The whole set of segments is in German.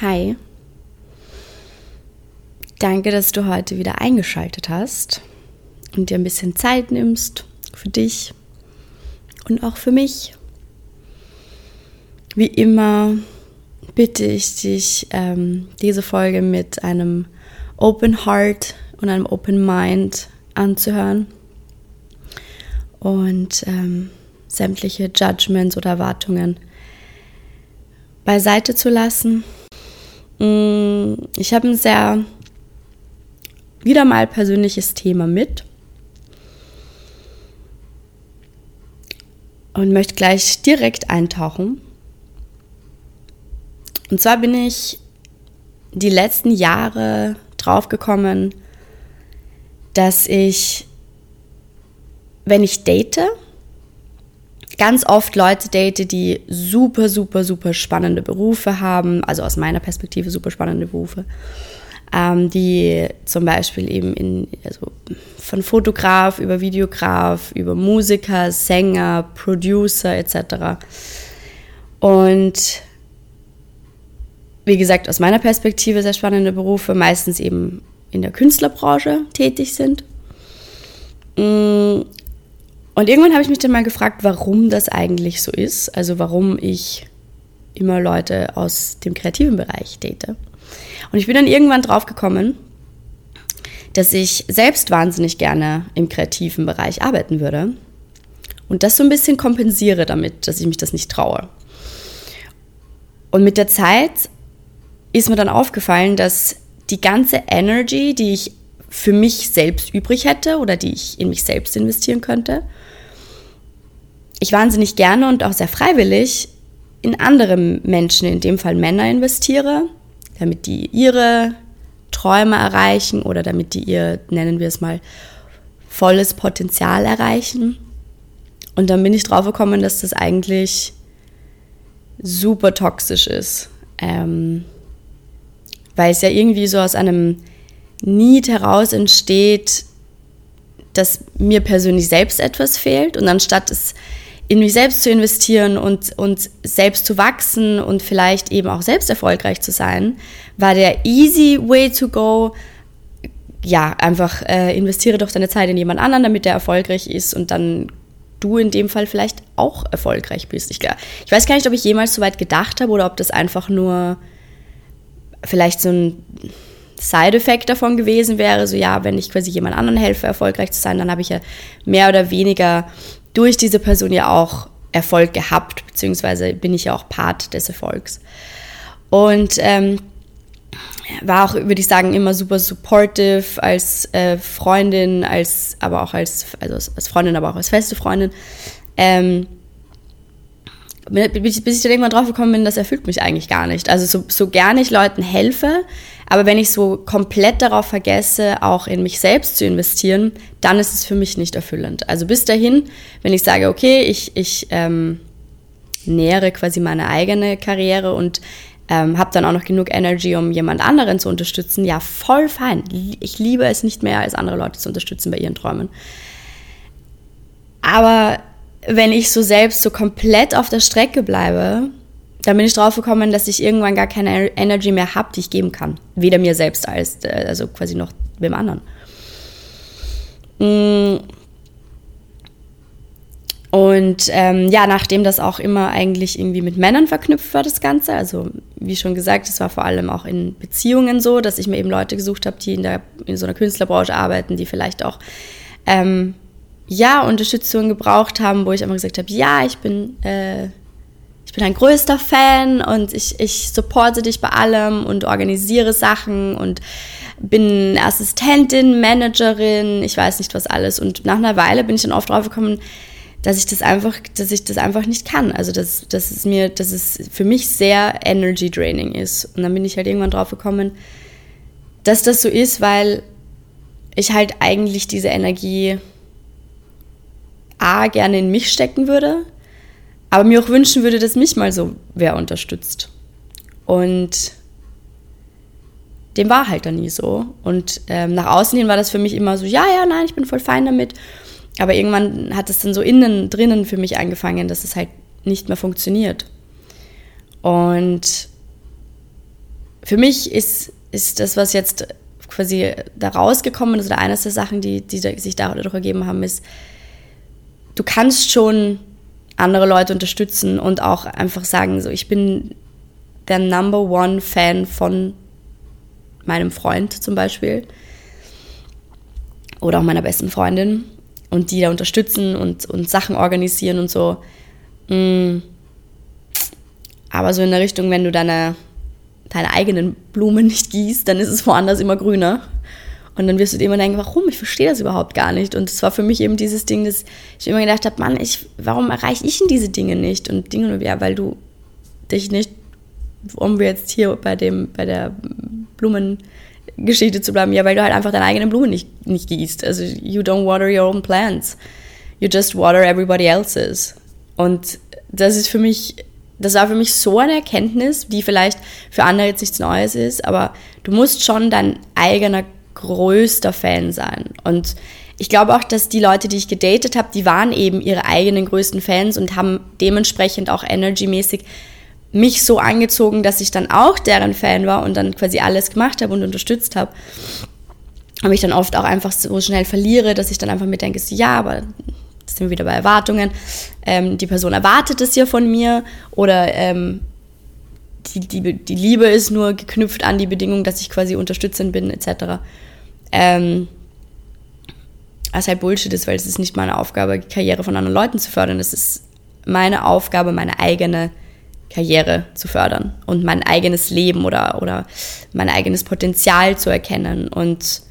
Hi. Danke, dass du heute wieder eingeschaltet hast und dir ein bisschen Zeit nimmst für dich und auch für mich. Wie immer bitte ich dich, ähm, diese Folge mit einem Open Heart und einem Open Mind anzuhören und ähm, sämtliche Judgments oder Erwartungen beiseite zu lassen. Mm, ich habe ein sehr wieder mal persönliches Thema mit und möchte gleich direkt eintauchen. Und zwar bin ich die letzten Jahre draufgekommen, dass ich, wenn ich date, ganz oft Leute date, die super, super, super spannende Berufe haben, also aus meiner Perspektive super spannende Berufe, ähm, die zum Beispiel eben in, also von Fotograf über Videograf, über Musiker, Sänger, Producer etc. Und wie gesagt, aus meiner Perspektive sehr spannende Berufe, meistens eben in der Künstlerbranche tätig sind. Und irgendwann habe ich mich dann mal gefragt, warum das eigentlich so ist. Also warum ich immer Leute aus dem kreativen Bereich date. Und ich bin dann irgendwann drauf gekommen, dass ich selbst wahnsinnig gerne im kreativen Bereich arbeiten würde und das so ein bisschen kompensiere damit, dass ich mich das nicht traue. Und mit der Zeit ist mir dann aufgefallen, dass die ganze Energy, die ich für mich selbst übrig hätte oder die ich in mich selbst investieren könnte, ich wahnsinnig gerne und auch sehr freiwillig in andere Menschen, in dem Fall Männer, investiere, damit die ihre Träume erreichen oder damit die ihr, nennen wir es mal, volles Potenzial erreichen. Und dann bin ich drauf gekommen, dass das eigentlich super toxisch ist. Ähm, weil es ja irgendwie so aus einem Need heraus entsteht, dass mir persönlich selbst etwas fehlt und anstatt es in mich selbst zu investieren und, und selbst zu wachsen und vielleicht eben auch selbst erfolgreich zu sein, war der easy way to go. Ja, einfach äh, investiere doch deine Zeit in jemand anderen, damit der erfolgreich ist und dann du in dem Fall vielleicht auch erfolgreich bist. Ich, ich weiß gar nicht, ob ich jemals so weit gedacht habe oder ob das einfach nur vielleicht so ein Side-Effekt davon gewesen wäre. So, ja, wenn ich quasi jemand anderen helfe, erfolgreich zu sein, dann habe ich ja mehr oder weniger durch diese Person ja auch Erfolg gehabt, beziehungsweise bin ich ja auch Part des Erfolgs. Und ähm, war auch, würde ich sagen, immer super supportive als äh, Freundin, als, aber auch als, also als Freundin, aber auch als feste Freundin. Ähm, bis ich dann irgendwann drauf gekommen bin, das erfüllt mich eigentlich gar nicht. Also so, so gerne ich Leuten helfe, aber wenn ich so komplett darauf vergesse, auch in mich selbst zu investieren, dann ist es für mich nicht erfüllend. Also bis dahin, wenn ich sage, okay, ich, ich ähm, nähere quasi meine eigene Karriere und ähm, habe dann auch noch genug Energy, um jemand anderen zu unterstützen, ja, voll fein. Ich liebe es nicht mehr, als andere Leute zu unterstützen bei ihren Träumen. Aber wenn ich so selbst so komplett auf der Strecke bleibe, dann bin ich drauf gekommen, dass ich irgendwann gar keine Energy mehr habe, die ich geben kann. Weder mir selbst als, äh, also quasi noch dem anderen. Mm. Und ähm, ja, nachdem das auch immer eigentlich irgendwie mit Männern verknüpft war, das Ganze, also wie schon gesagt, es war vor allem auch in Beziehungen so, dass ich mir eben Leute gesucht habe, die in, der, in so einer Künstlerbranche arbeiten, die vielleicht auch ähm, ja, Unterstützung gebraucht haben, wo ich immer gesagt habe, ja, ich bin, äh, bin ein größter Fan und ich, ich supporte dich bei allem und organisiere Sachen und bin Assistentin, Managerin, ich weiß nicht was alles. Und nach einer Weile bin ich dann oft drauf gekommen, dass ich das einfach, dass ich das einfach nicht kann. Also dass, dass es mir, dass es für mich sehr energy draining ist. Und dann bin ich halt irgendwann drauf gekommen, dass das so ist, weil ich halt eigentlich diese Energie A, gerne in mich stecken würde, aber mir auch wünschen würde, dass mich mal so wer unterstützt. Und dem war halt dann nie so. Und ähm, nach außen hin war das für mich immer so, ja, ja, nein, ich bin voll fein damit. Aber irgendwann hat es dann so innen drinnen für mich angefangen, dass es halt nicht mehr funktioniert. Und für mich ist, ist das, was jetzt quasi da rausgekommen ist, oder eines der Sachen, die, die sich dadurch ergeben haben, ist, du kannst schon andere Leute unterstützen und auch einfach sagen, so, ich bin der Number One Fan von meinem Freund zum Beispiel oder auch meiner besten Freundin und die da unterstützen und, und Sachen organisieren und so. Mm. Aber so in der Richtung, wenn du deine, deine eigenen Blumen nicht gießt, dann ist es woanders immer grüner. Und dann wirst du dir immer denken, warum? Ich verstehe das überhaupt gar nicht. Und es war für mich eben dieses Ding, dass ich immer gedacht habe, Mann, ich, warum erreiche ich denn diese Dinge nicht? Und Dinge, ja, weil du dich nicht, um jetzt hier bei dem, bei der Blumengeschichte zu bleiben, ja, weil du halt einfach deine eigenen Blumen nicht, nicht gießt. Also you don't water your own plants. You just water everybody else's. Und das ist für mich, das war für mich so eine Erkenntnis, die vielleicht für andere jetzt nichts Neues ist, aber du musst schon dein eigener größter Fan sein. Und ich glaube auch, dass die Leute, die ich gedatet habe, die waren eben ihre eigenen größten Fans und haben dementsprechend auch energymäßig mich so angezogen, dass ich dann auch deren Fan war und dann quasi alles gemacht habe und unterstützt habe. Und mich dann oft auch einfach so schnell verliere, dass ich dann einfach mir denke, ja, aber das sind wir wieder bei Erwartungen. Ähm, die Person erwartet es ja von mir oder ähm, die, die, die Liebe ist nur geknüpft an die Bedingung, dass ich quasi unterstützend bin, etc. Ähm, was halt Bullshit ist, weil es ist nicht meine Aufgabe, Karriere von anderen Leuten zu fördern. Es ist meine Aufgabe, meine eigene Karriere zu fördern und mein eigenes Leben oder, oder mein eigenes Potenzial zu erkennen. Und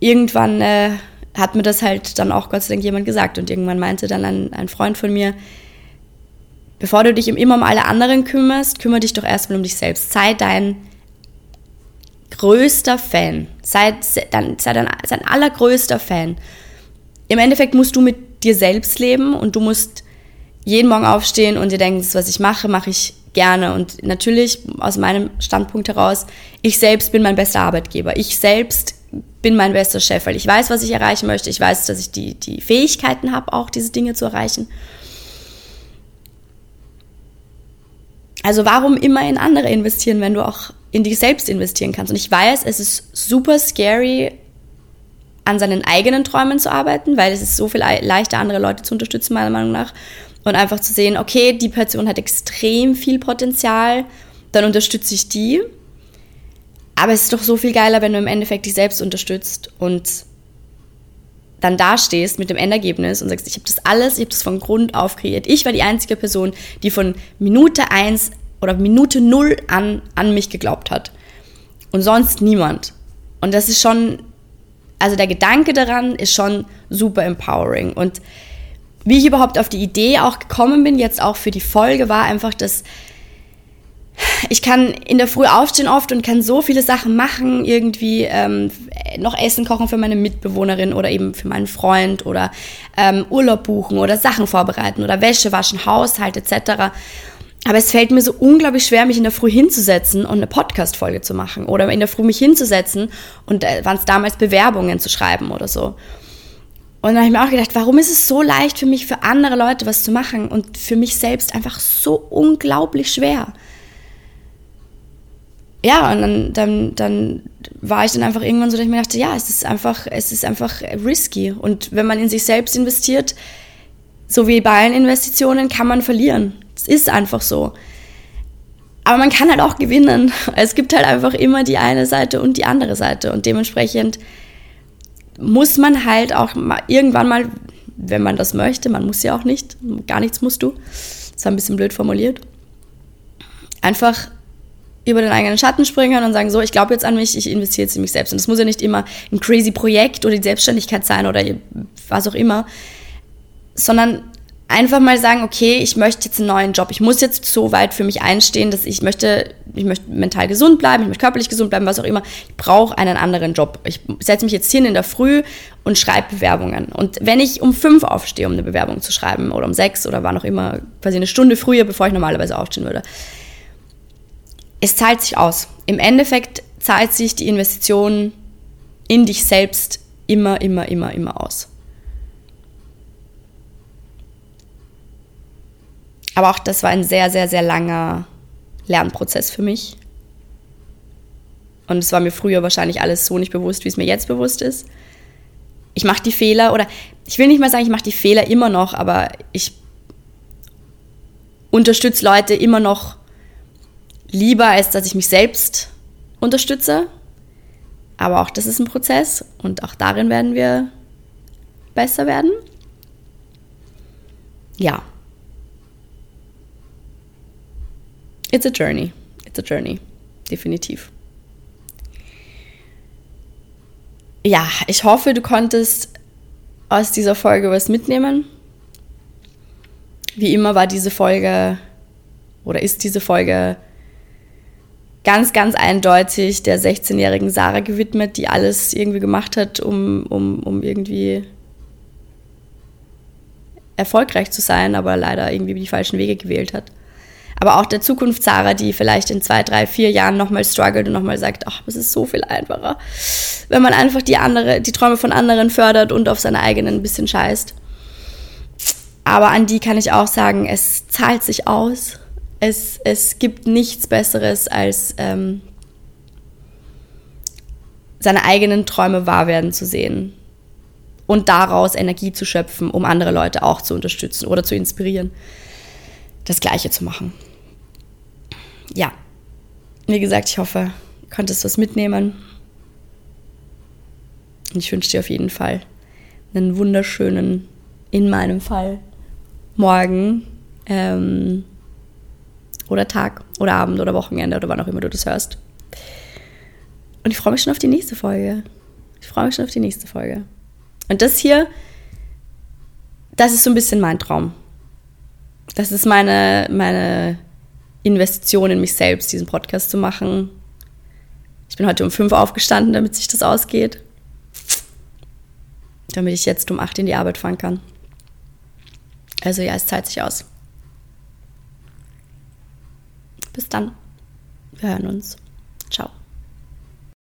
irgendwann äh, hat mir das halt dann auch Gott sei Dank jemand gesagt. Und irgendwann meinte dann ein, ein Freund von mir, bevor du dich immer um alle anderen kümmerst, kümmere dich doch erstmal um dich selbst. Sei dein größter Fan. Sei, dann, sei dein, sein allergrößter Fan. Im Endeffekt musst du mit dir selbst leben und du musst jeden Morgen aufstehen und dir denken, das, was ich mache, mache ich gerne. Und natürlich aus meinem Standpunkt heraus, ich selbst bin mein bester Arbeitgeber. Ich selbst bin mein bester Chef, weil ich weiß, was ich erreichen möchte. Ich weiß, dass ich die, die Fähigkeiten habe, auch diese Dinge zu erreichen. Also warum immer in andere investieren, wenn du auch in dich selbst investieren kannst. Und ich weiß, es ist super scary, an seinen eigenen Träumen zu arbeiten, weil es ist so viel leichter, andere Leute zu unterstützen, meiner Meinung nach. Und einfach zu sehen, okay, die Person hat extrem viel Potenzial, dann unterstütze ich die. Aber es ist doch so viel geiler, wenn du im Endeffekt dich selbst unterstützt und dann dastehst mit dem Endergebnis und sagst, ich habe das alles, ich habe das von Grund auf kreiert. Ich war die einzige Person, die von Minute 1 oder Minute null an, an mich geglaubt hat. Und sonst niemand. Und das ist schon, also der Gedanke daran ist schon super empowering. Und wie ich überhaupt auf die Idee auch gekommen bin, jetzt auch für die Folge, war einfach, dass ich kann in der Früh aufstehen oft und kann so viele Sachen machen, irgendwie ähm, noch Essen kochen für meine Mitbewohnerin oder eben für meinen Freund oder ähm, Urlaub buchen oder Sachen vorbereiten oder Wäsche waschen, Haushalt etc. Aber es fällt mir so unglaublich schwer, mich in der Früh hinzusetzen und eine Podcast-Folge zu machen. Oder in der Früh mich hinzusetzen und äh, waren es damals Bewerbungen zu schreiben oder so. Und dann habe ich mir auch gedacht, warum ist es so leicht für mich, für andere Leute was zu machen und für mich selbst einfach so unglaublich schwer? Ja, und dann, dann, dann war ich dann einfach irgendwann so, dass ich mir dachte, ja, es ist einfach, es ist einfach risky. Und wenn man in sich selbst investiert, so wie bei allen Investitionen, kann man verlieren. Es ist einfach so. Aber man kann halt auch gewinnen. Es gibt halt einfach immer die eine Seite und die andere Seite. Und dementsprechend muss man halt auch mal, irgendwann mal, wenn man das möchte, man muss ja auch nicht, gar nichts musst du, das war ein bisschen blöd formuliert, einfach über den eigenen Schatten springen und sagen, so, ich glaube jetzt an mich, ich investiere jetzt in mich selbst. Und das muss ja nicht immer ein crazy Projekt oder die Selbstständigkeit sein oder was auch immer, sondern einfach mal sagen, okay, ich möchte jetzt einen neuen Job. Ich muss jetzt so weit für mich einstehen, dass ich möchte, ich möchte mental gesund bleiben, ich möchte körperlich gesund bleiben, was auch immer. Ich brauche einen anderen Job. Ich setze mich jetzt hin in der Früh und schreibe Bewerbungen. Und wenn ich um fünf aufstehe, um eine Bewerbung zu schreiben, oder um sechs oder wann auch immer, quasi eine Stunde früher, bevor ich normalerweise aufstehen würde, es zahlt sich aus. Im Endeffekt zahlt sich die Investition in dich selbst immer, immer, immer, immer aus. Aber auch das war ein sehr, sehr, sehr langer Lernprozess für mich. Und es war mir früher wahrscheinlich alles so nicht bewusst, wie es mir jetzt bewusst ist. Ich mache die Fehler oder ich will nicht mal sagen, ich mache die Fehler immer noch, aber ich unterstütze Leute immer noch lieber, als dass ich mich selbst unterstütze. Aber auch das ist ein Prozess und auch darin werden wir besser werden. Ja. It's a journey. It's a journey. Definitiv. Ja, ich hoffe, du konntest aus dieser Folge was mitnehmen. Wie immer war diese Folge oder ist diese Folge ganz, ganz eindeutig der 16-jährigen Sarah gewidmet, die alles irgendwie gemacht hat, um, um, um irgendwie erfolgreich zu sein, aber leider irgendwie die falschen Wege gewählt hat. Aber auch der Zukunft Sarah, die vielleicht in zwei, drei, vier Jahren nochmal struggelt und nochmal sagt, ach, es ist so viel einfacher, wenn man einfach die andere, die Träume von anderen fördert und auf seine eigenen ein bisschen scheißt. Aber an die kann ich auch sagen, es zahlt sich aus. Es, es gibt nichts Besseres, als ähm, seine eigenen Träume wahr werden zu sehen und daraus Energie zu schöpfen, um andere Leute auch zu unterstützen oder zu inspirieren, das Gleiche zu machen. Ja, wie gesagt, ich hoffe, du konntest was mitnehmen. Und ich wünsche dir auf jeden Fall einen wunderschönen, in meinem Fall, Morgen ähm, oder Tag oder Abend oder Wochenende oder wann auch immer du das hörst. Und ich freue mich schon auf die nächste Folge. Ich freue mich schon auf die nächste Folge. Und das hier, das ist so ein bisschen mein Traum. Das ist meine, meine Investition in mich selbst, diesen Podcast zu machen. Ich bin heute um fünf aufgestanden, damit sich das ausgeht. Damit ich jetzt um acht in die Arbeit fahren kann. Also ja, es zahlt sich aus. Bis dann. Wir hören uns. Ciao.